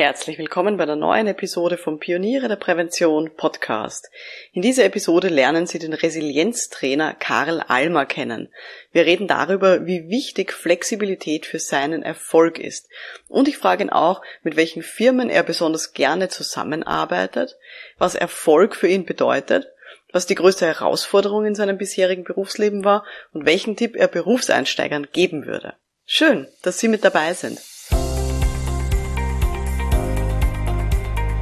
Herzlich willkommen bei der neuen Episode vom Pioniere der Prävention Podcast. In dieser Episode lernen Sie den Resilienztrainer Karl Almer kennen. Wir reden darüber, wie wichtig Flexibilität für seinen Erfolg ist. Und ich frage ihn auch, mit welchen Firmen er besonders gerne zusammenarbeitet, was Erfolg für ihn bedeutet, was die größte Herausforderung in seinem bisherigen Berufsleben war und welchen Tipp er Berufseinsteigern geben würde. Schön, dass Sie mit dabei sind.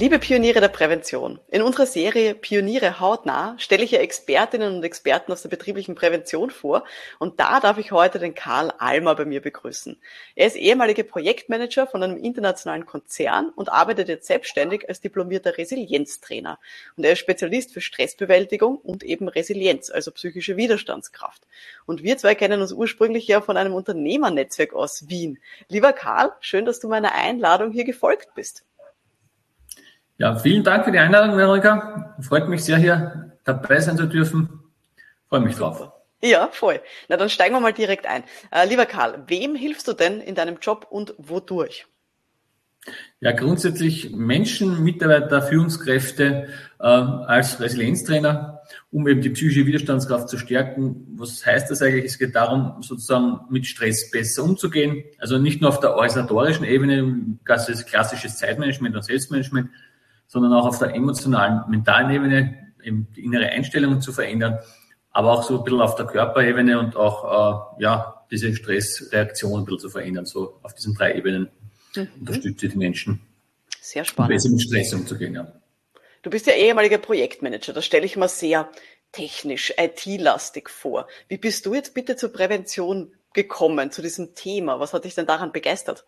Liebe Pioniere der Prävention, in unserer Serie Pioniere hautnah stelle ich ja Expertinnen und Experten aus der betrieblichen Prävention vor und da darf ich heute den Karl Almer bei mir begrüßen. Er ist ehemaliger Projektmanager von einem internationalen Konzern und arbeitet jetzt selbstständig als diplomierter Resilienztrainer und er ist Spezialist für Stressbewältigung und eben Resilienz, also psychische Widerstandskraft. Und wir zwei kennen uns ursprünglich ja von einem Unternehmernetzwerk aus Wien. Lieber Karl, schön, dass du meiner Einladung hier gefolgt bist. Ja, vielen Dank für die Einladung, Veronika. Freut mich sehr, hier dabei sein zu dürfen. Freue mich drauf. Ja, voll. Na, dann steigen wir mal direkt ein. Äh, lieber Karl, wem hilfst du denn in deinem Job und wodurch? Ja, grundsätzlich Menschen, Mitarbeiter, Führungskräfte äh, als Resilienztrainer, um eben die psychische Widerstandskraft zu stärken. Was heißt das eigentlich? Es geht darum, sozusagen mit Stress besser umzugehen. Also nicht nur auf der organisatorischen Ebene, klassisches Zeitmanagement und Selbstmanagement, sondern auch auf der emotionalen, mentalen Ebene eben die innere Einstellung zu verändern, aber auch so ein bisschen auf der Körperebene und auch äh, ja diese Stressreaktion ein bisschen zu verändern, so auf diesen drei Ebenen mhm. unterstütze die Menschen. Sehr spannend. besser mit Stress umzugehen, ja. Du bist ja ehemaliger Projektmanager, das stelle ich mir sehr technisch, IT-lastig vor. Wie bist du jetzt bitte zur Prävention gekommen, zu diesem Thema? Was hat dich denn daran begeistert?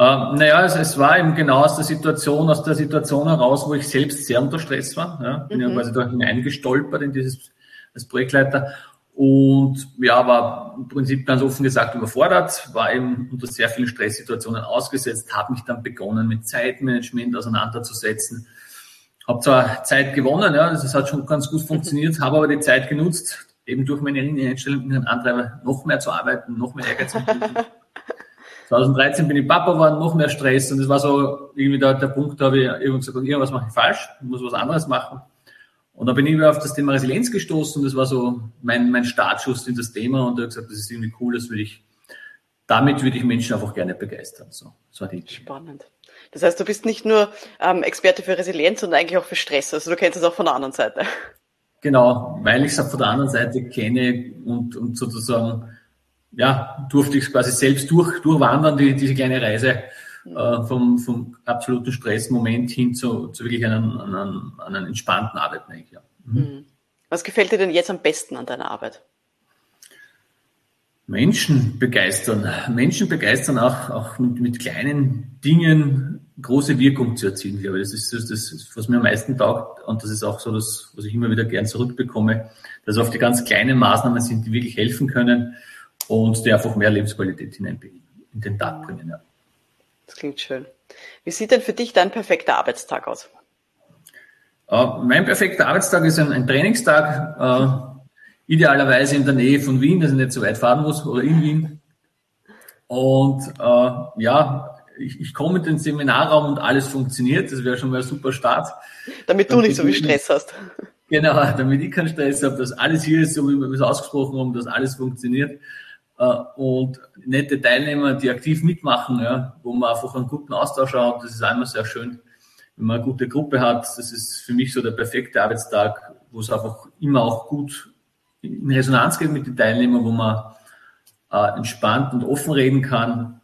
Ähm, naja, es, es war eben genau aus der Situation, aus der Situation heraus, wo ich selbst sehr unter Stress war. Ja, bin mhm. ja quasi da hineingestolpert in dieses als Projektleiter und ja, war im Prinzip ganz offen gesagt überfordert, war eben unter sehr vielen Stresssituationen ausgesetzt, habe mich dann begonnen mit Zeitmanagement auseinanderzusetzen. Habe zwar Zeit gewonnen, ja, das hat schon ganz gut funktioniert, habe aber die Zeit genutzt, eben durch meine Einstellung mit einem Antreiber noch mehr zu arbeiten, noch mehr Ehrgeiz zu 2013 bin ich Papa geworden, noch mehr Stress und das war so irgendwie der, der Punkt, da habe ich irgendwann gesagt, irgendwas mache ich falsch, ich muss was anderes machen. Und da bin ich wieder auf das Thema Resilienz gestoßen und das war so mein, mein Startschuss in das Thema und da habe gesagt, das ist irgendwie cool, das würde ich, damit würde ich Menschen einfach gerne begeistern. So, das war die. Spannend. Das heißt, du bist nicht nur ähm, Experte für Resilienz, sondern eigentlich auch für Stress. Also du kennst es auch von der anderen Seite. Genau, weil ich es auch von der anderen Seite kenne und, und sozusagen ja, durfte ich quasi selbst durch, durchwandern, die, diese kleine Reise äh, vom, vom absoluten Stressmoment hin zu, zu wirklich einem, einem, einem entspannten Arbeiten eigentlich. Ja. Mhm. mhm. Was gefällt dir denn jetzt am besten an deiner Arbeit? Menschen begeistern. Menschen begeistern auch, auch mit, mit kleinen Dingen große Wirkung zu erzielen, glaube ich. Das ist das, das, was mir am meisten taugt. Und das ist auch so das, was ich immer wieder gern zurückbekomme, dass oft die ganz kleinen Maßnahmen sind, die wirklich helfen können und die einfach mehr Lebensqualität hineinbringen, in den Tag bringen. Ja. Das klingt schön. Wie sieht denn für dich dein perfekter Arbeitstag aus? Uh, mein perfekter Arbeitstag ist ein, ein Trainingstag, uh, idealerweise in der Nähe von Wien, dass ich nicht so weit fahren muss oder in Wien. Und uh, ja, ich, ich komme in den Seminarraum und alles funktioniert. Das wäre schon mal ein super Start. Damit du nicht so viel Stress hast. Genau, damit ich keinen Stress habe, dass alles hier ist, so wie wir es ausgesprochen haben, dass alles funktioniert. Äh, und nette Teilnehmer, die aktiv mitmachen, ja, wo man einfach einen guten Austausch hat. Das ist einmal sehr schön, wenn man eine gute Gruppe hat. Das ist für mich so der perfekte Arbeitstag, wo es einfach immer auch gut in Resonanz geht mit den Teilnehmern, wo man äh, entspannt und offen reden kann.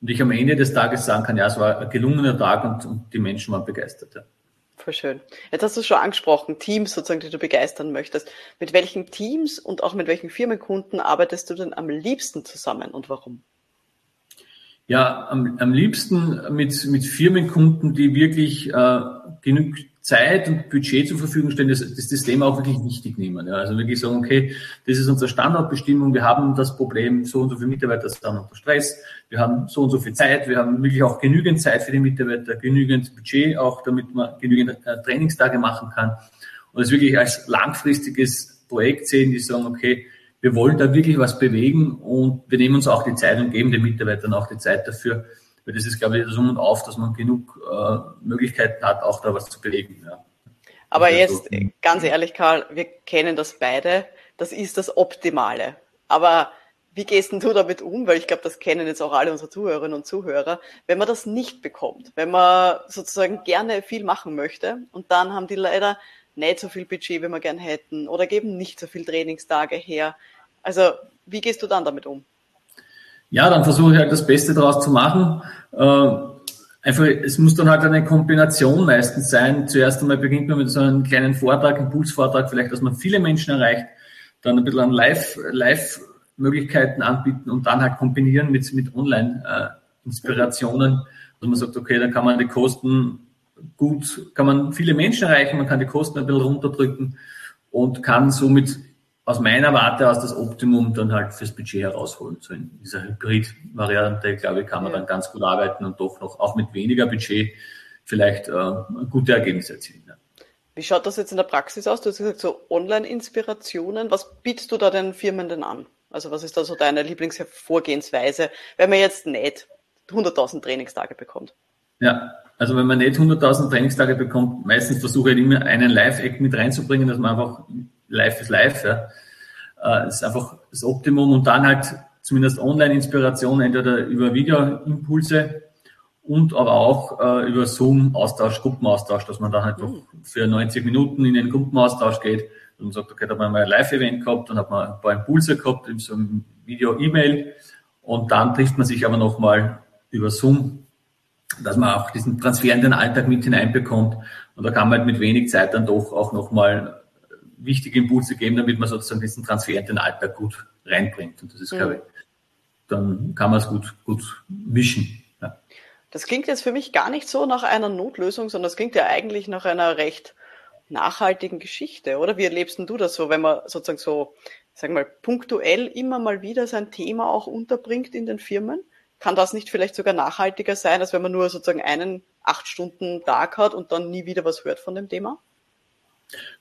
Und ich am Ende des Tages sagen kann, ja, es war ein gelungener Tag und, und die Menschen waren begeistert. Ja. Voll schön. Jetzt hast du es schon angesprochen, Teams sozusagen, die du begeistern möchtest. Mit welchen Teams und auch mit welchen Firmenkunden arbeitest du denn am liebsten zusammen und warum? Ja, am, am liebsten mit, mit Firmenkunden, die wirklich äh, genug Zeit und Budget zur Verfügung stellen, das, das, das Thema auch wirklich wichtig nehmen. Ja. Also wirklich sagen, okay, das ist unsere Standardbestimmung, wir haben das Problem, so und so viele Mitarbeiter sind unter Stress, wir haben so und so viel Zeit, wir haben wirklich auch genügend Zeit für die Mitarbeiter, genügend Budget auch, damit man genügend äh, Trainingstage machen kann. Und es wirklich als langfristiges Projekt sehen, die sagen, okay, wir wollen da wirklich was bewegen und wir nehmen uns auch die Zeit und geben den Mitarbeitern auch die Zeit dafür, weil das ist, glaube ich, das Um und Auf, dass man genug äh, Möglichkeiten hat, auch da was zu bewegen. Ja. Aber jetzt, so. ganz ehrlich, Karl, wir kennen das beide. Das ist das Optimale. Aber wie gehst du damit um? Weil ich glaube, das kennen jetzt auch alle unsere Zuhörerinnen und Zuhörer. Wenn man das nicht bekommt, wenn man sozusagen gerne viel machen möchte und dann haben die leider nicht so viel Budget, wie wir gern hätten oder geben nicht so viel Trainingstage her. Also, wie gehst du dann damit um? Ja, dann versuche ich halt das Beste daraus zu machen. Äh, einfach, es muss dann halt eine Kombination meistens sein. Zuerst einmal beginnt man mit so einem kleinen Vortrag, Impulsvortrag, vielleicht, dass man viele Menschen erreicht, dann ein bisschen an Live, Live-Möglichkeiten anbieten und dann halt kombinieren mit, mit Online-Inspirationen, dass man sagt, okay, dann kann man die Kosten gut, kann man viele Menschen erreichen, man kann die Kosten ein bisschen runterdrücken und kann somit aus meiner Warte aus das Optimum dann halt fürs Budget herausholen. So in dieser Hybrid-Variante, glaube ich, kann man dann ganz gut arbeiten und doch noch auch mit weniger Budget vielleicht äh, gute Ergebnisse erzielen. Ja. Wie schaut das jetzt in der Praxis aus? Du hast gesagt, so Online-Inspirationen. Was bietest du da den Firmen denn an? Also was ist da so deine Lieblingsvorgehensweise, wenn man jetzt nicht 100.000 Trainingstage bekommt? Ja, also wenn man nicht 100.000 Trainingstage bekommt, meistens versuche ich immer einen Live-Act mit reinzubringen, dass man einfach live ist live. Ja. Das ist einfach das Optimum und dann halt zumindest Online-Inspiration, entweder über Videoimpulse und aber auch äh, über Zoom-Austausch, Gruppenaustausch, dass man dann halt doch für 90 Minuten in den Gruppenaustausch geht und sagt, okay, da haben wir mal ein Live-Event gehabt, dann hat man ein paar Impulse gehabt in so einem Video-E-Mail und dann trifft man sich aber nochmal über Zoom, dass man auch diesen Transfer in den Alltag mit hineinbekommt und da kann man halt mit wenig Zeit dann doch auch nochmal wichtige Impulse geben, damit man sozusagen diesen Transfer in den Alltag gut reinbringt. Und das ist, mhm. glaube ich, dann kann man es gut, gut mischen. Ja. Das klingt jetzt für mich gar nicht so nach einer Notlösung, sondern das klingt ja eigentlich nach einer recht nachhaltigen Geschichte, oder? Wie erlebst du das so, wenn man sozusagen so, sagen wir mal, punktuell immer mal wieder sein Thema auch unterbringt in den Firmen? Kann das nicht vielleicht sogar nachhaltiger sein, als wenn man nur sozusagen einen acht Stunden Tag hat und dann nie wieder was hört von dem Thema?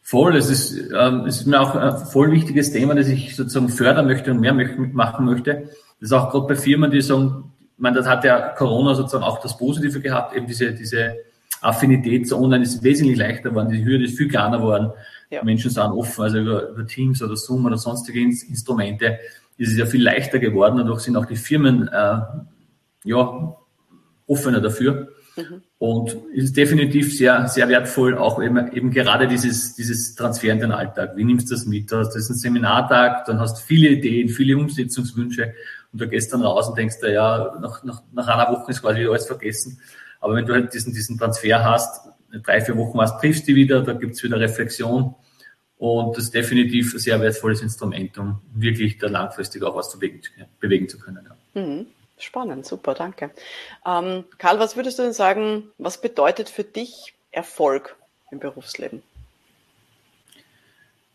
Voll, es ist, ähm, es ist mir auch ein voll wichtiges Thema, das ich sozusagen fördern möchte und mehr machen möchte. Das ist auch gerade bei Firmen, die sagen, ich meine, das hat ja Corona sozusagen auch das Positive gehabt, eben diese, diese Affinität zu online ist wesentlich leichter geworden, die Hürde ist viel kleiner geworden. Ja. Menschen sind offen, also über, über Teams oder Zoom oder sonstige Instrumente ist es ja viel leichter geworden, dadurch sind auch die Firmen äh, ja, offener dafür. Mhm. Und ist definitiv sehr, sehr wertvoll, auch eben, eben gerade dieses, dieses Transfer in den Alltag. Wie nimmst du das mit? Du hast das einen Seminartag, dann hast du viele Ideen, viele Umsetzungswünsche und du gehst dann raus und denkst, ja, nach, nach, nach einer Woche ist quasi alles vergessen. Aber wenn du halt diesen, diesen Transfer hast, drei, vier Wochen hast, triffst du wieder, da gibt's wieder Reflexion. Und das ist definitiv ein sehr wertvolles Instrument, um wirklich da langfristig auch was zu bewegen, bewegen zu können. Ja. Mhm. Spannend, super, danke. Ähm, Karl, was würdest du denn sagen, was bedeutet für dich Erfolg im Berufsleben?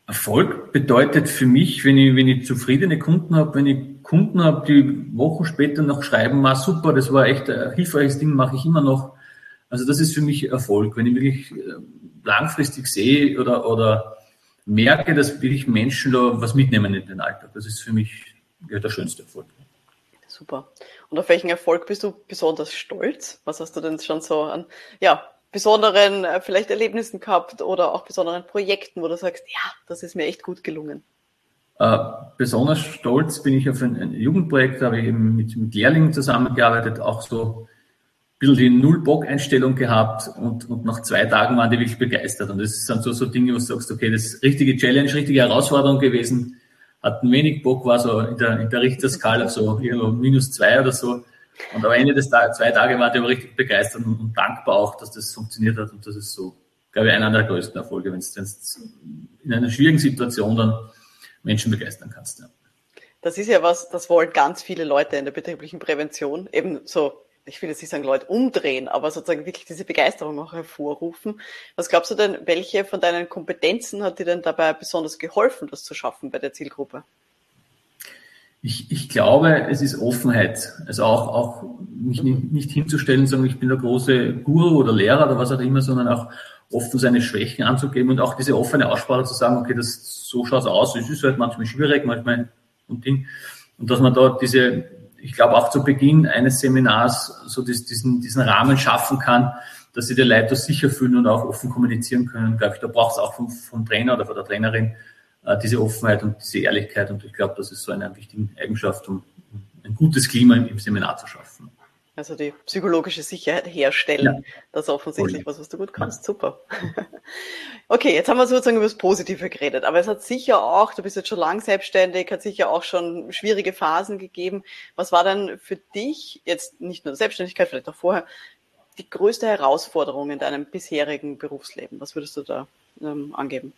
Erfolg bedeutet für mich, wenn ich, wenn ich zufriedene Kunden habe, wenn ich Kunden habe, die Wochen später noch schreiben, ah, super, das war echt ein hilfreiches Ding, mache ich immer noch. Also das ist für mich Erfolg, wenn ich wirklich äh, langfristig sehe oder, oder merke, dass wirklich Menschen da was mitnehmen in den Alltag. Das ist für mich ja, der schönste Erfolg. Super. Und auf welchen Erfolg bist du besonders stolz? Was hast du denn schon so an ja, besonderen äh, vielleicht Erlebnissen gehabt oder auch besonderen Projekten, wo du sagst, ja, das ist mir echt gut gelungen? Äh, besonders stolz bin ich auf ein, ein Jugendprojekt, da habe ich eben mit, mit Lehrlingen zusammengearbeitet, auch so ein bisschen die Null-Bock-Einstellung gehabt und, und nach zwei Tagen waren die wirklich begeistert. Und das sind so, so Dinge, wo du sagst, okay, das ist richtige Challenge, richtige Herausforderung gewesen hatten wenig Bock, war so in der, in der Richterskala so irgendwo minus zwei oder so. Und am Ende des Tages, zwei Tage war die aber richtig begeistert und, und, dankbar auch, dass das funktioniert hat. Und das ist so, glaube ich, einer der größten Erfolge, wenn du in einer schwierigen Situation dann Menschen begeistern kannst. Ja. Das ist ja was, das wollen ganz viele Leute in der betrieblichen Prävention, eben so ich will jetzt nicht sagen, Leute umdrehen, aber sozusagen wirklich diese Begeisterung auch hervorrufen. Was glaubst du denn, welche von deinen Kompetenzen hat dir denn dabei besonders geholfen, das zu schaffen bei der Zielgruppe? Ich, ich glaube, es ist Offenheit. Also auch, auch mich nicht, nicht hinzustellen, sagen, ich bin der große Guru oder Lehrer oder was auch immer, sondern auch offen seine Schwächen anzugeben und auch diese offene Aussprache zu sagen, okay, das, so schaut's aus. Es ist halt manchmal schwierig, manchmal ein Ding. Und dass man da diese, ich glaube auch zu Beginn eines Seminars so diesen, diesen Rahmen schaffen kann, dass sie die Leute sicher fühlen und auch offen kommunizieren können. Glaube ich, da braucht es auch vom, vom Trainer oder von der Trainerin äh, diese Offenheit und diese Ehrlichkeit. Und ich glaube, das ist so eine wichtige Eigenschaft, um ein gutes Klima im, im Seminar zu schaffen. Also die psychologische Sicherheit herstellen. Ja. Das ist offensichtlich was, was du gut kannst. Ja. Super. Okay, jetzt haben wir sozusagen über das Positive geredet, aber es hat sicher auch, du bist jetzt schon lang selbstständig, hat sicher auch schon schwierige Phasen gegeben. Was war denn für dich, jetzt nicht nur Selbstständigkeit, vielleicht auch vorher, die größte Herausforderung in deinem bisherigen Berufsleben? Was würdest du da ähm, angeben?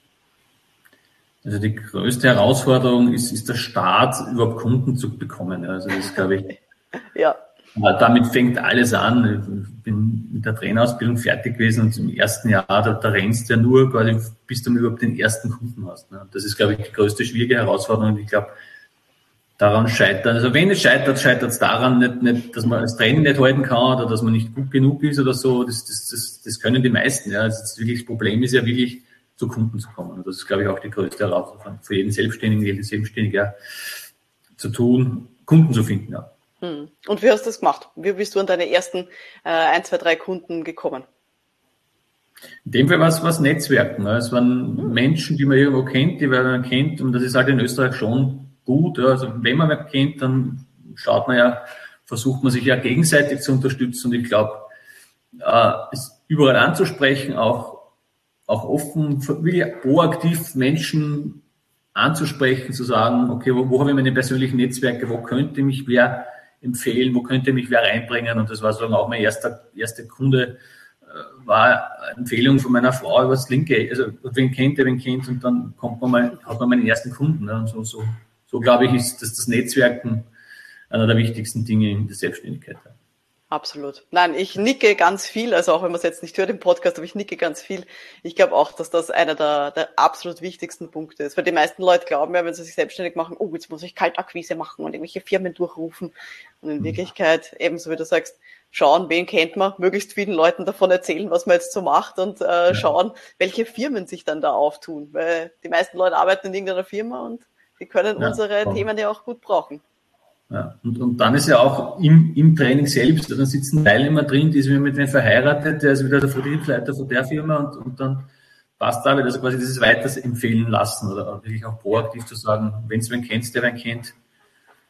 Also die größte Herausforderung ist, ist der Start, überhaupt Kunden zu bekommen. Also das ist, glaube ich, ja. Damit fängt alles an. Ich bin mit der Trainerausbildung fertig gewesen und im ersten Jahr, da, da rennst du ja nur quasi, bis du überhaupt den ersten Kunden hast. Ne? Das ist, glaube ich, die größte schwierige Herausforderung. Ich glaube, daran scheitert, also wenn es scheitert, scheitert es daran nicht, nicht, dass man das Training nicht halten kann oder dass man nicht gut genug ist oder so. Das, das, das, das können die meisten. Ja. Also das, wirklich, das Problem ist ja wirklich, zu Kunden zu kommen. Und das ist, glaube ich, auch die größte Herausforderung für jeden Selbstständigen, jede Selbstständige zu tun, Kunden zu finden. Ja. Hm. Und wie hast du das gemacht? Wie bist du an deine ersten äh, ein, zwei, drei Kunden gekommen? In dem Fall war es was Netzwerken. Ne? Es waren hm. Menschen, die man irgendwo kennt, die man kennt. Und das ist halt in Österreich schon gut. Also wenn man wen kennt, dann schaut man ja, versucht man sich ja gegenseitig zu unterstützen. Und ich glaube, äh, es überall anzusprechen, auch auch offen, wirklich proaktiv Menschen anzusprechen, zu sagen, okay, wo, wo habe ich meine persönlichen Netzwerke, wo könnte mich wer empfehlen, wo könnte mich wer reinbringen und das war sozusagen auch mein erster, erster Kunde, äh, war Empfehlung von meiner Frau über das Linke, also wen kennt, der wen kennt und dann kommt man mal, hat man meinen ersten Kunden. Ne? Und so, so, so glaube ich, ist das, das Netzwerken einer der wichtigsten Dinge in der Selbstständigkeit. Absolut. Nein, ich nicke ganz viel, also auch wenn man es jetzt nicht hört im Podcast, aber ich nicke ganz viel. Ich glaube auch, dass das einer der, der absolut wichtigsten Punkte ist. Weil die meisten Leute glauben ja, wenn sie sich selbstständig machen, oh, jetzt muss ich Kaltakquise machen und irgendwelche Firmen durchrufen. Und in mhm. Wirklichkeit, ebenso wie du sagst, schauen, wen kennt man, möglichst vielen Leuten davon erzählen, was man jetzt so macht und äh, ja. schauen, welche Firmen sich dann da auftun. Weil die meisten Leute arbeiten in irgendeiner Firma und die können ja, unsere voll. Themen ja auch gut brauchen. Ja, und, und dann ist ja auch im, im Training selbst, dann sitzen Teilnehmer drin, die sind mit wem verheiratet, der ist wieder der Vertriebsleiter von der Firma und, und dann passt da wieder, also quasi dieses Weiterempfehlen lassen oder wirklich auch proaktiv zu sagen, wenn es wen kennst, der wen kennt,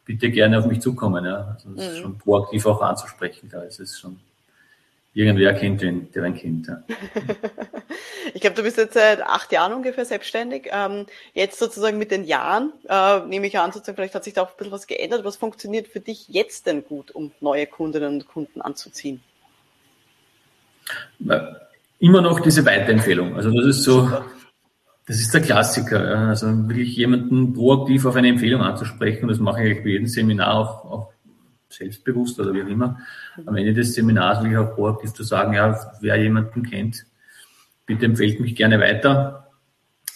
bitte gerne auf mich zukommen. Ja. Also das mhm. ist schon proaktiv auch anzusprechen, da ist es schon irgendwer kennt den, der einen kennt. Ja. ich glaube, du bist jetzt seit acht Jahren ungefähr selbstständig. Ähm, jetzt sozusagen mit den Jahren, äh, nehme ich an, sozusagen, vielleicht hat sich da auch ein bisschen was geändert. Was funktioniert für dich jetzt denn gut, um neue Kundinnen und Kunden anzuziehen? Immer noch diese Weiterempfehlung. Also das ist so, das ist der Klassiker. Also wirklich jemanden proaktiv auf eine Empfehlung anzusprechen. Das mache ich bei jedem Seminar auch, auch selbstbewusst oder wie auch immer, am Ende des Seminars wirklich auch proaktiv zu sagen, ja, wer jemanden kennt, bitte empfehlt mich gerne weiter.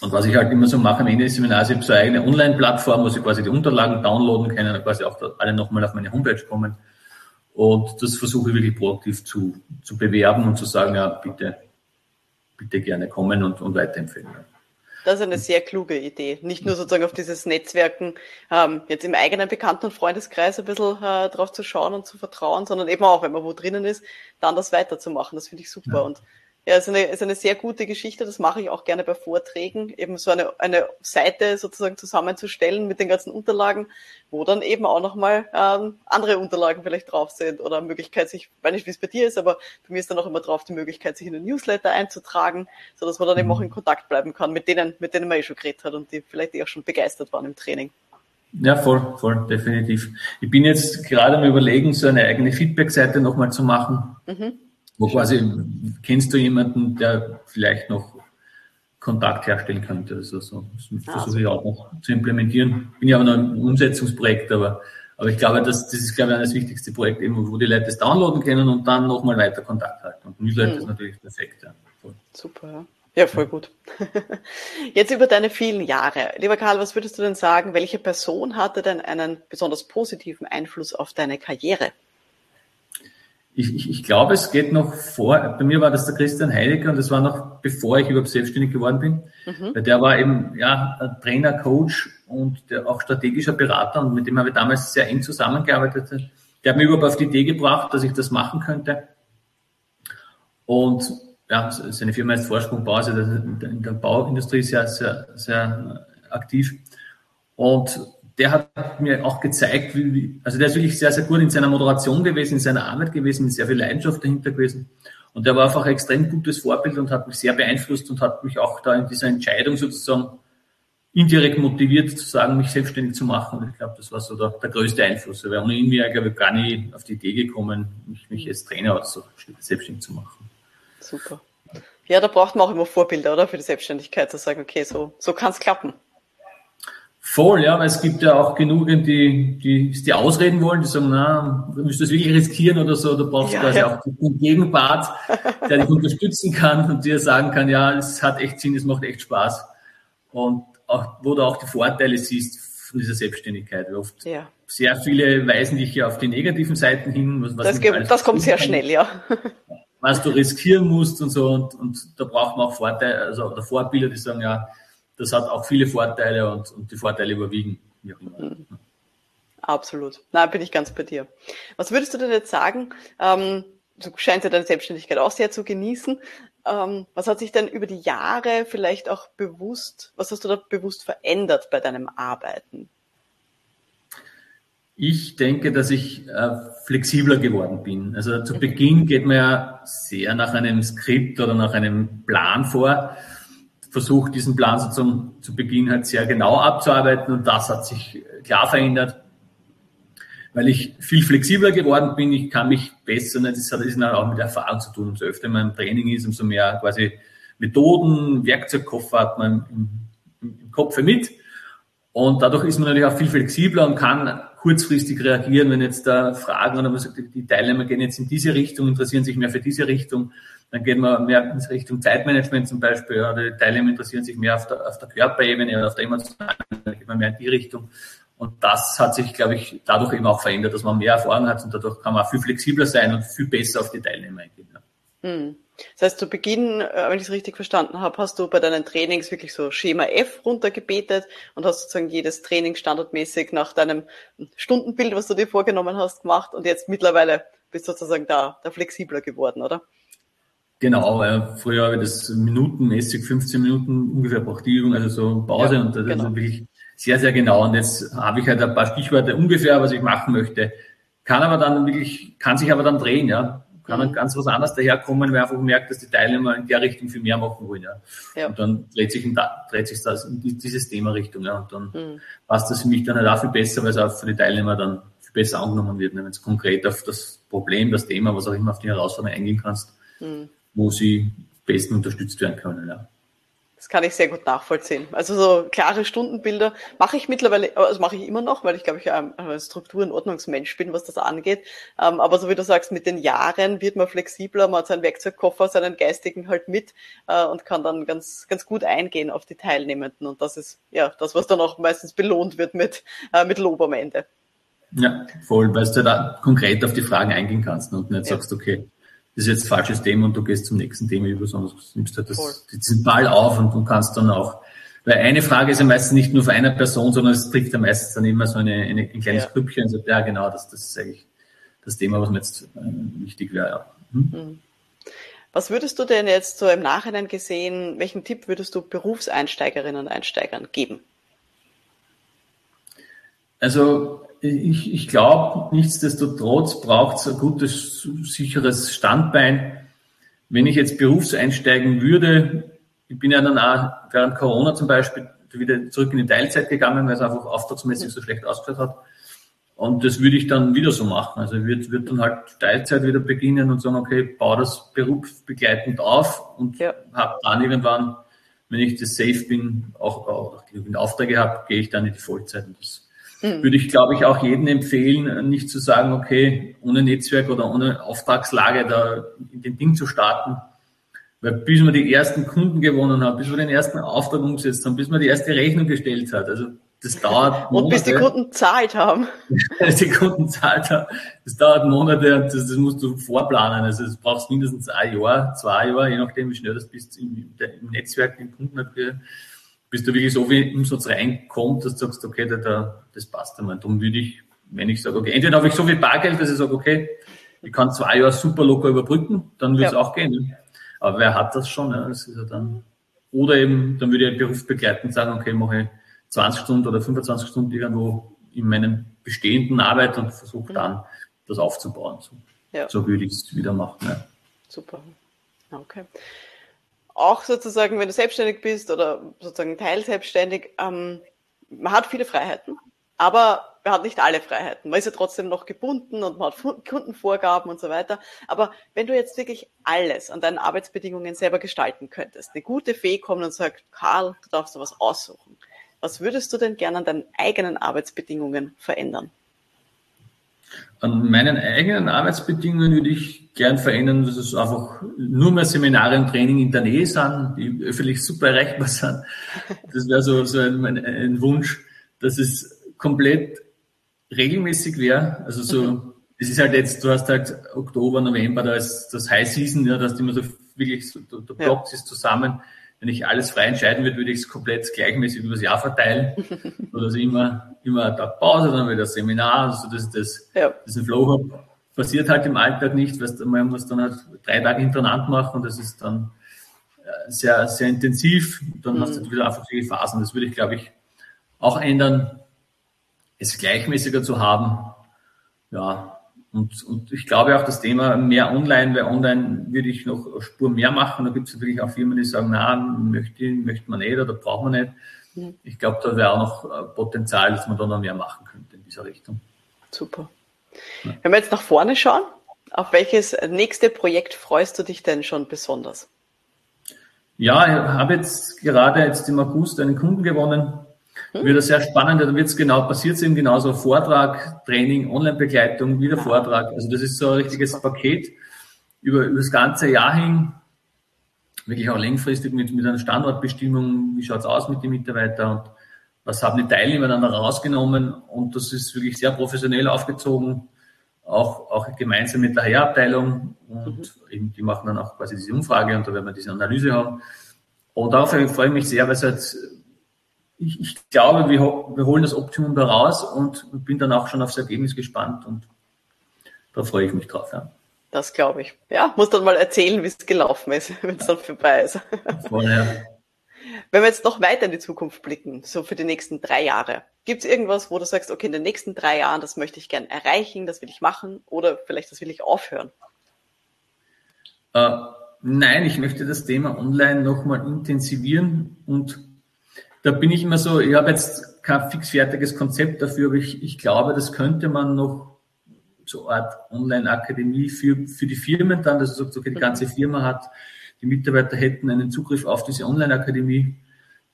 Und was ich halt immer so mache am Ende des Seminars, ich habe so eine eigene Online-Plattform, wo Sie quasi die Unterlagen downloaden können und quasi auch alle nochmal auf meine Homepage kommen. Und das versuche ich wirklich proaktiv zu, zu bewerben und zu sagen, ja, bitte, bitte gerne kommen und, und weiterempfehlen. Das ist eine sehr kluge Idee. Nicht nur sozusagen auf dieses Netzwerken, ähm, jetzt im eigenen Bekannten- und Freundeskreis ein bisschen äh, drauf zu schauen und zu vertrauen, sondern eben auch, wenn man wo drinnen ist, dann das weiterzumachen. Das finde ich super. Ja. Und ja, ist eine, ist eine sehr gute Geschichte. Das mache ich auch gerne bei Vorträgen, eben so eine, eine Seite sozusagen zusammenzustellen mit den ganzen Unterlagen, wo dann eben auch nochmal ähm, andere Unterlagen vielleicht drauf sind oder Möglichkeit, sich, ich weiß nicht, wie es bei dir ist, aber bei mir ist dann auch immer drauf die Möglichkeit, sich in den Newsletter einzutragen, so dass man dann eben auch in Kontakt bleiben kann mit denen, mit denen man eh schon geredet hat und die vielleicht eh auch schon begeistert waren im Training. Ja, voll, voll, definitiv. Ich bin jetzt gerade am überlegen, so eine eigene Feedback-Seite nochmal zu machen. Mhm wo quasi, kennst du jemanden, der vielleicht noch Kontakt herstellen könnte? Also so, das ah, versuche ich auch noch zu implementieren. Bin ja aber noch im Umsetzungsprojekt, aber Aber ich glaube, das, das ist, glaube ich, das wichtigste Projekt, eben, wo die Leute das downloaden können und dann nochmal weiter Kontakt halten. Und Newsletter mhm. ist natürlich perfekt. Ja. Voll. Super, ja. Ja, voll gut. Jetzt über deine vielen Jahre. Lieber Karl, was würdest du denn sagen, welche Person hatte denn einen besonders positiven Einfluss auf deine Karriere? Ich, ich, ich glaube, es geht noch vor, bei mir war das der Christian Heidegger und das war noch bevor ich überhaupt selbstständig geworden bin. Mhm. Weil der war eben ja, Trainer, Coach und der, auch strategischer Berater und mit dem habe ich damals sehr eng zusammengearbeitet. Der hat mich überhaupt auf die Idee gebracht, dass ich das machen könnte. Und ja, seine Firma heißt Vorsprung Bau, also in der Bauindustrie sehr, sehr, sehr aktiv. Und der hat mir auch gezeigt, wie, also der ist wirklich sehr, sehr gut in seiner Moderation gewesen, in seiner Arbeit gewesen, mit sehr viel Leidenschaft dahinter gewesen. Und der war einfach ein extrem gutes Vorbild und hat mich sehr beeinflusst und hat mich auch da in dieser Entscheidung sozusagen indirekt motiviert, zu sagen, mich selbstständig zu machen. Und ich glaube, das war so der, der größte Einfluss. Weil ohne ihn wäre, glaube ich, gar nie auf die Idee gekommen, mich, mich als Trainer so selbstständig zu machen. Super. Ja, da braucht man auch immer Vorbilder, oder? Für die Selbstständigkeit, zu sagen, okay, so, so kann es klappen. Voll, ja, weil es gibt ja auch genügend, die, die, die ausreden wollen, die sagen, na, du musst das wirklich riskieren oder so, du brauchst ja, quasi ja. auch den Gegenpart, der dich unterstützen kann und dir sagen kann, ja, es hat echt Sinn, es macht echt Spaß. Und auch, wo du auch die Vorteile siehst von dieser Selbstständigkeit. Oft ja. sehr viele weisen dich ja auf die negativen Seiten hin. Was, was das, gibt, das kommt sehr kann, schnell, ja. Was du riskieren musst und so, und, und da braucht man auch Vorteile, also oder Vorbilder, die sagen, ja, das hat auch viele Vorteile und, und die Vorteile überwiegen. Mhm. Absolut. Na, bin ich ganz bei dir. Was würdest du denn jetzt sagen? Ähm, du scheinst ja deine Selbstständigkeit auch sehr zu genießen. Ähm, was hat sich denn über die Jahre vielleicht auch bewusst, was hast du da bewusst verändert bei deinem Arbeiten? Ich denke, dass ich äh, flexibler geworden bin. Also zu Beginn geht man ja sehr nach einem Skript oder nach einem Plan vor versucht, diesen Plan sozusagen zu Beginn halt sehr genau abzuarbeiten und das hat sich klar verändert, weil ich viel flexibler geworden bin. Ich kann mich besser, das hat das auch mit Erfahrung zu tun. Umso öfter man im Training ist, umso mehr quasi Methoden, Werkzeugkoffer hat man im, im Kopf mit. Und dadurch ist man natürlich auch viel flexibler und kann kurzfristig reagieren, wenn jetzt da Fragen oder man sagt, die Teilnehmer gehen jetzt in diese Richtung, interessieren sich mehr für diese Richtung dann geht man mehr in Richtung Zeitmanagement zum Beispiel. Oder die Teilnehmer interessieren sich mehr auf der, auf der Körperebene oder auf der emotionalen, dann geht man mehr in die Richtung. Und das hat sich, glaube ich, dadurch eben auch verändert, dass man mehr Erfahrung hat und dadurch kann man viel flexibler sein und viel besser auf die Teilnehmer eingehen. Hm. Das heißt, zu Beginn, äh, wenn ich es richtig verstanden habe, hast du bei deinen Trainings wirklich so Schema F runtergebetet und hast sozusagen jedes Training standardmäßig nach deinem Stundenbild, was du dir vorgenommen hast, gemacht und jetzt mittlerweile bist du sozusagen da, da flexibler geworden, oder? Genau, äh, früher habe ich das minutenmäßig 15 Minuten ungefähr braucht die Übung, also so Pause ja, und das genau. ist wirklich sehr, sehr genau. Und jetzt habe ich halt ein paar Stichworte ungefähr, was ich machen möchte. Kann aber dann wirklich, kann sich aber dann drehen, ja. Kann dann mhm. ganz was anderes daherkommen, weil einfach merkt, dass die Teilnehmer in der Richtung viel mehr machen wollen, ja. ja. Und dann dreht sich, in, dreht sich das in dieses Thema Richtung, ja. Und dann mhm. passt das für mich dann halt auch viel besser, weil es auch für die Teilnehmer dann viel besser angenommen wird, ne? wenn es konkret auf das Problem, das Thema, was auch immer auf die Herausforderung eingehen kannst. Mhm wo sie besten unterstützt werden können. Ja. Das kann ich sehr gut nachvollziehen. Also so klare Stundenbilder mache ich mittlerweile, also mache ich immer noch, weil ich glaube ich ein Struktur- und Ordnungsmensch bin, was das angeht. Ähm, aber so wie du sagst, mit den Jahren wird man flexibler, man hat seinen Werkzeugkoffer, seinen geistigen halt mit äh, und kann dann ganz, ganz gut eingehen auf die Teilnehmenden. Und das ist ja das, was dann auch meistens belohnt wird mit, äh, mit Lob am Ende. Ja, voll, weil du da konkret auf die Fragen eingehen kannst und nicht ja. sagst, okay, das ist jetzt falsches Thema und du gehst zum nächsten Thema über, sondern du nimmst halt das, diesen Ball auf und du kannst dann auch, weil eine Frage ist ja meistens nicht nur für eine Person, sondern es trifft ja meistens dann immer so eine, eine ein kleines ja. Grüppchen und sagt, ja genau, das, das ist eigentlich das Thema, was mir jetzt äh, wichtig wäre. Ja. Hm? hm. Was würdest du denn jetzt so im Nachhinein gesehen, welchen Tipp würdest du Berufseinsteigerinnen und Einsteigern geben? Also ich, ich glaube, nichtsdestotrotz braucht es ein gutes, sicheres Standbein. Wenn ich jetzt berufseinsteigen würde, ich bin ja dann auch während Corona zum Beispiel wieder zurück in die Teilzeit gegangen, weil es einfach auftragsmäßig so schlecht ausgeschaut hat. Und das würde ich dann wieder so machen. Also ich würde, würde dann halt Teilzeit wieder beginnen und sagen, okay, baue das berufsbegleitend auf und ja. habe dann irgendwann, wenn ich das safe bin, auch, auch, auch Aufträge habe, gehe ich dann in die Vollzeit. Und das mhm. würde ich, glaube ich, auch jedem empfehlen, nicht zu sagen, okay, ohne Netzwerk oder ohne Auftragslage da in den Ding zu starten. Weil bis man die ersten Kunden gewonnen hat, bis man den ersten Auftrag umgesetzt haben, bis man die erste Rechnung gestellt hat, also das dauert Monate. Und bis die Kunden zahlt haben. bis die Kunden zahlt haben. Das dauert Monate und das, das musst du vorplanen. Also das brauchst mindestens ein Jahr, zwei Jahre, je nachdem, wie schnell das bist im, im Netzwerk, den Kunden hat, bis du wirklich so viel Umsatz reinkommt, dass du sagst, okay, da, da, das passt einmal. Darum würde ich, wenn ich sage, okay, entweder habe ich so viel Bargeld, dass ich sage, okay, ich kann zwei Jahre super locker überbrücken, dann würde es ja. auch gehen. Ne? Aber wer hat das schon? Ja? Das ist ja dann, oder eben, dann würde ich berufsbegleitend sagen, okay, mache ich 20 Stunden oder 25 Stunden irgendwo in meinem bestehenden Arbeit und versuche dann das aufzubauen. So, ja. so würde ich es wieder machen. Ja. Super. Okay. Auch sozusagen, wenn du selbstständig bist oder sozusagen teilselbstständig, ähm, man hat viele Freiheiten, aber man hat nicht alle Freiheiten. Man ist ja trotzdem noch gebunden und man hat Kundenvorgaben und so weiter. Aber wenn du jetzt wirklich alles an deinen Arbeitsbedingungen selber gestalten könntest, eine gute Fee kommt und sagt, Karl, du darfst du was aussuchen. Was würdest du denn gerne an deinen eigenen Arbeitsbedingungen verändern? An meinen eigenen Arbeitsbedingungen würde ich gern verändern, dass es einfach nur mehr Seminare und Training in der Nähe sind, die öffentlich super erreichbar sind. Das wäre so, so ein, ein, Wunsch, dass es komplett regelmäßig wäre. Also so, mhm. es ist halt jetzt, du hast halt Oktober, November, da ist das High Season, ja, da hast immer so wirklich, so, da, da ploppt ja. es zusammen wenn ich alles frei entscheiden würde, würde ich es komplett gleichmäßig übers Jahr verteilen. Oder also immer, immer einen Tag Pause, dann wieder Seminar, also das, das, ja. das ein Flow habe. Passiert halt im Alltag nicht, weil man muss dann halt drei Tage hintereinander machen und das ist dann äh, sehr, sehr intensiv. Dann mhm. hast du wieder einfach viele Phasen. Das würde ich, glaube ich, auch ändern, es gleichmäßiger zu haben. Ja, und, und ich glaube auch das Thema mehr online, weil online würde ich noch Spur mehr machen. Da gibt es natürlich auch Firmen, die sagen, na, möchte, möchte man nicht oder braucht man nicht. Mhm. Ich glaube, da wäre auch noch äh, Potenzial, dass man da noch mehr machen könnte in dieser Richtung. Super. Ja. Wenn wir jetzt nach vorne schauen, auf welches nächste Projekt freust du dich denn schon besonders? Ja, ich habe jetzt gerade jetzt im August einen Kunden gewonnen, hm? Wird sehr spannend, da wird es genau, passiert es eben genauso, Vortrag, Training, Online-Begleitung, wieder Vortrag. Also das ist so ein richtiges Paket über, über das ganze Jahr hin, wirklich auch langfristig mit, mit einer Standortbestimmung, wie schaut's aus mit den Mitarbeitern? Und was haben die Teilnehmer dann rausgenommen? Und das ist wirklich sehr professionell aufgezogen, auch, auch gemeinsam mit der HR-Abteilung und mhm. eben, die machen dann auch quasi diese Umfrage und da werden wir diese Analyse haben. Und darauf freue ich mich sehr, weil es halt ich, ich glaube, wir, wir holen das Optimum da raus und bin dann auch schon aufs Ergebnis gespannt und da freue ich mich drauf. Ja. Das glaube ich. Ja, muss dann mal erzählen, wie es gelaufen ist, wenn es dann vorbei ist. Voll, ja. Wenn wir jetzt noch weiter in die Zukunft blicken, so für die nächsten drei Jahre, gibt es irgendwas, wo du sagst, okay, in den nächsten drei Jahren, das möchte ich gern erreichen, das will ich machen oder vielleicht das will ich aufhören? Äh, nein, ich möchte das Thema online nochmal intensivieren und da bin ich immer so, ich habe jetzt kein fixfertiges Konzept dafür, aber ich, ich glaube, das könnte man noch so eine Art Online-Akademie für, für die Firmen dann, dass sagt, okay, die ganze Firma hat, die Mitarbeiter hätten einen Zugriff auf diese Online-Akademie.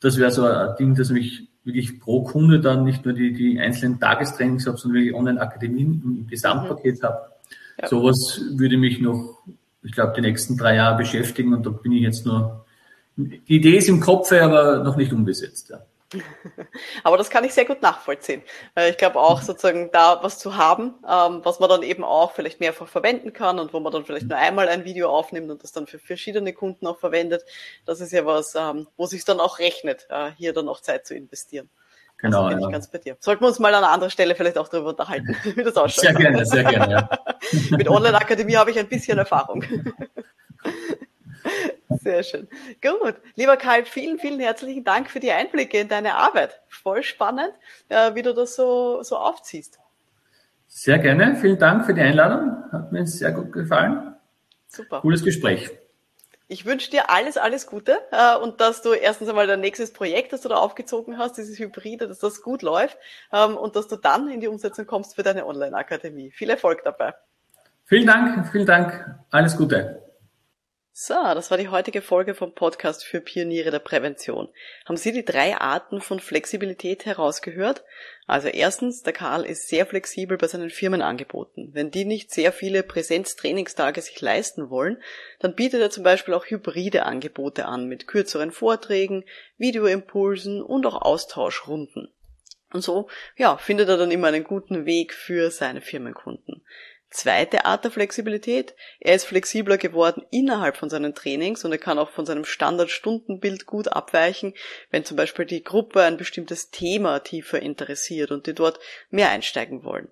Das wäre so ein Ding, das mich wirklich pro Kunde dann nicht nur die, die einzelnen Tagestrainings habe, sondern wirklich Online-Akademien im Gesamtpaket mhm. habe. Ja. Sowas würde mich noch, ich glaube, die nächsten drei Jahre beschäftigen und da bin ich jetzt nur die Idee ist im Kopf, aber noch nicht umgesetzt. Ja. Aber das kann ich sehr gut nachvollziehen. Ich glaube auch sozusagen da was zu haben, ähm, was man dann eben auch vielleicht mehrfach verwenden kann und wo man dann vielleicht nur einmal ein Video aufnimmt und das dann für verschiedene Kunden auch verwendet. Das ist ja was, ähm, wo sich dann auch rechnet, äh, hier dann auch Zeit zu investieren. Genau. Also bin ja. ich ganz bei dir. Sollten wir uns mal an einer anderen Stelle vielleicht auch darüber unterhalten, wie das ausschaut. Sehr gerne, sehr gerne. Ja. Mit Online-Akademie habe ich ein bisschen Erfahrung. Sehr schön. Gut. Lieber Karl, vielen, vielen herzlichen Dank für die Einblicke in deine Arbeit. Voll spannend, äh, wie du das so, so aufziehst. Sehr gerne. Vielen Dank für die Einladung. Hat mir sehr gut gefallen. Super. Cooles Gespräch. Ich wünsche dir alles, alles Gute äh, und dass du erstens einmal dein nächstes Projekt, das du da aufgezogen hast, dieses Hybride, dass das gut läuft ähm, und dass du dann in die Umsetzung kommst für deine Online-Akademie. Viel Erfolg dabei. Vielen Dank, vielen Dank. Alles Gute. So, das war die heutige Folge vom Podcast für Pioniere der Prävention. Haben Sie die drei Arten von Flexibilität herausgehört? Also erstens, der Karl ist sehr flexibel bei seinen Firmenangeboten. Wenn die nicht sehr viele Präsenztrainingstage sich leisten wollen, dann bietet er zum Beispiel auch hybride Angebote an mit kürzeren Vorträgen, Videoimpulsen und auch Austauschrunden. Und so, ja, findet er dann immer einen guten Weg für seine Firmenkunden. Zweite Art der Flexibilität. Er ist flexibler geworden innerhalb von seinen Trainings und er kann auch von seinem Standardstundenbild gut abweichen, wenn zum Beispiel die Gruppe ein bestimmtes Thema tiefer interessiert und die dort mehr einsteigen wollen.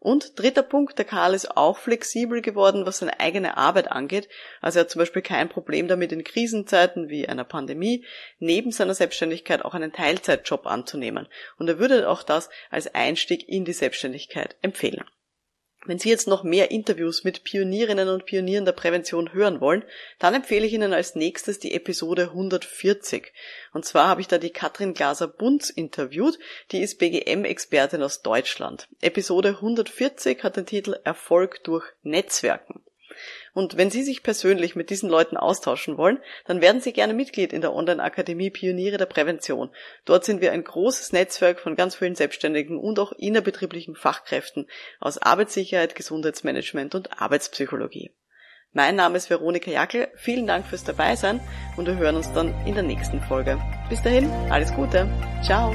Und dritter Punkt, der Karl ist auch flexibel geworden, was seine eigene Arbeit angeht. Also er hat zum Beispiel kein Problem damit, in Krisenzeiten wie einer Pandemie neben seiner Selbstständigkeit auch einen Teilzeitjob anzunehmen. Und er würde auch das als Einstieg in die Selbstständigkeit empfehlen. Wenn Sie jetzt noch mehr Interviews mit Pionierinnen und Pionieren der Prävention hören wollen, dann empfehle ich Ihnen als nächstes die Episode 140. Und zwar habe ich da die Katrin Glaser-Bunz interviewt, die ist BGM-Expertin aus Deutschland. Episode 140 hat den Titel Erfolg durch Netzwerken. Und wenn Sie sich persönlich mit diesen Leuten austauschen wollen, dann werden Sie gerne Mitglied in der Online-Akademie Pioniere der Prävention. Dort sind wir ein großes Netzwerk von ganz vielen Selbstständigen und auch innerbetrieblichen Fachkräften aus Arbeitssicherheit, Gesundheitsmanagement und Arbeitspsychologie. Mein Name ist Veronika Jackel. Vielen Dank fürs Dabeisein und wir hören uns dann in der nächsten Folge. Bis dahin, alles Gute. Ciao.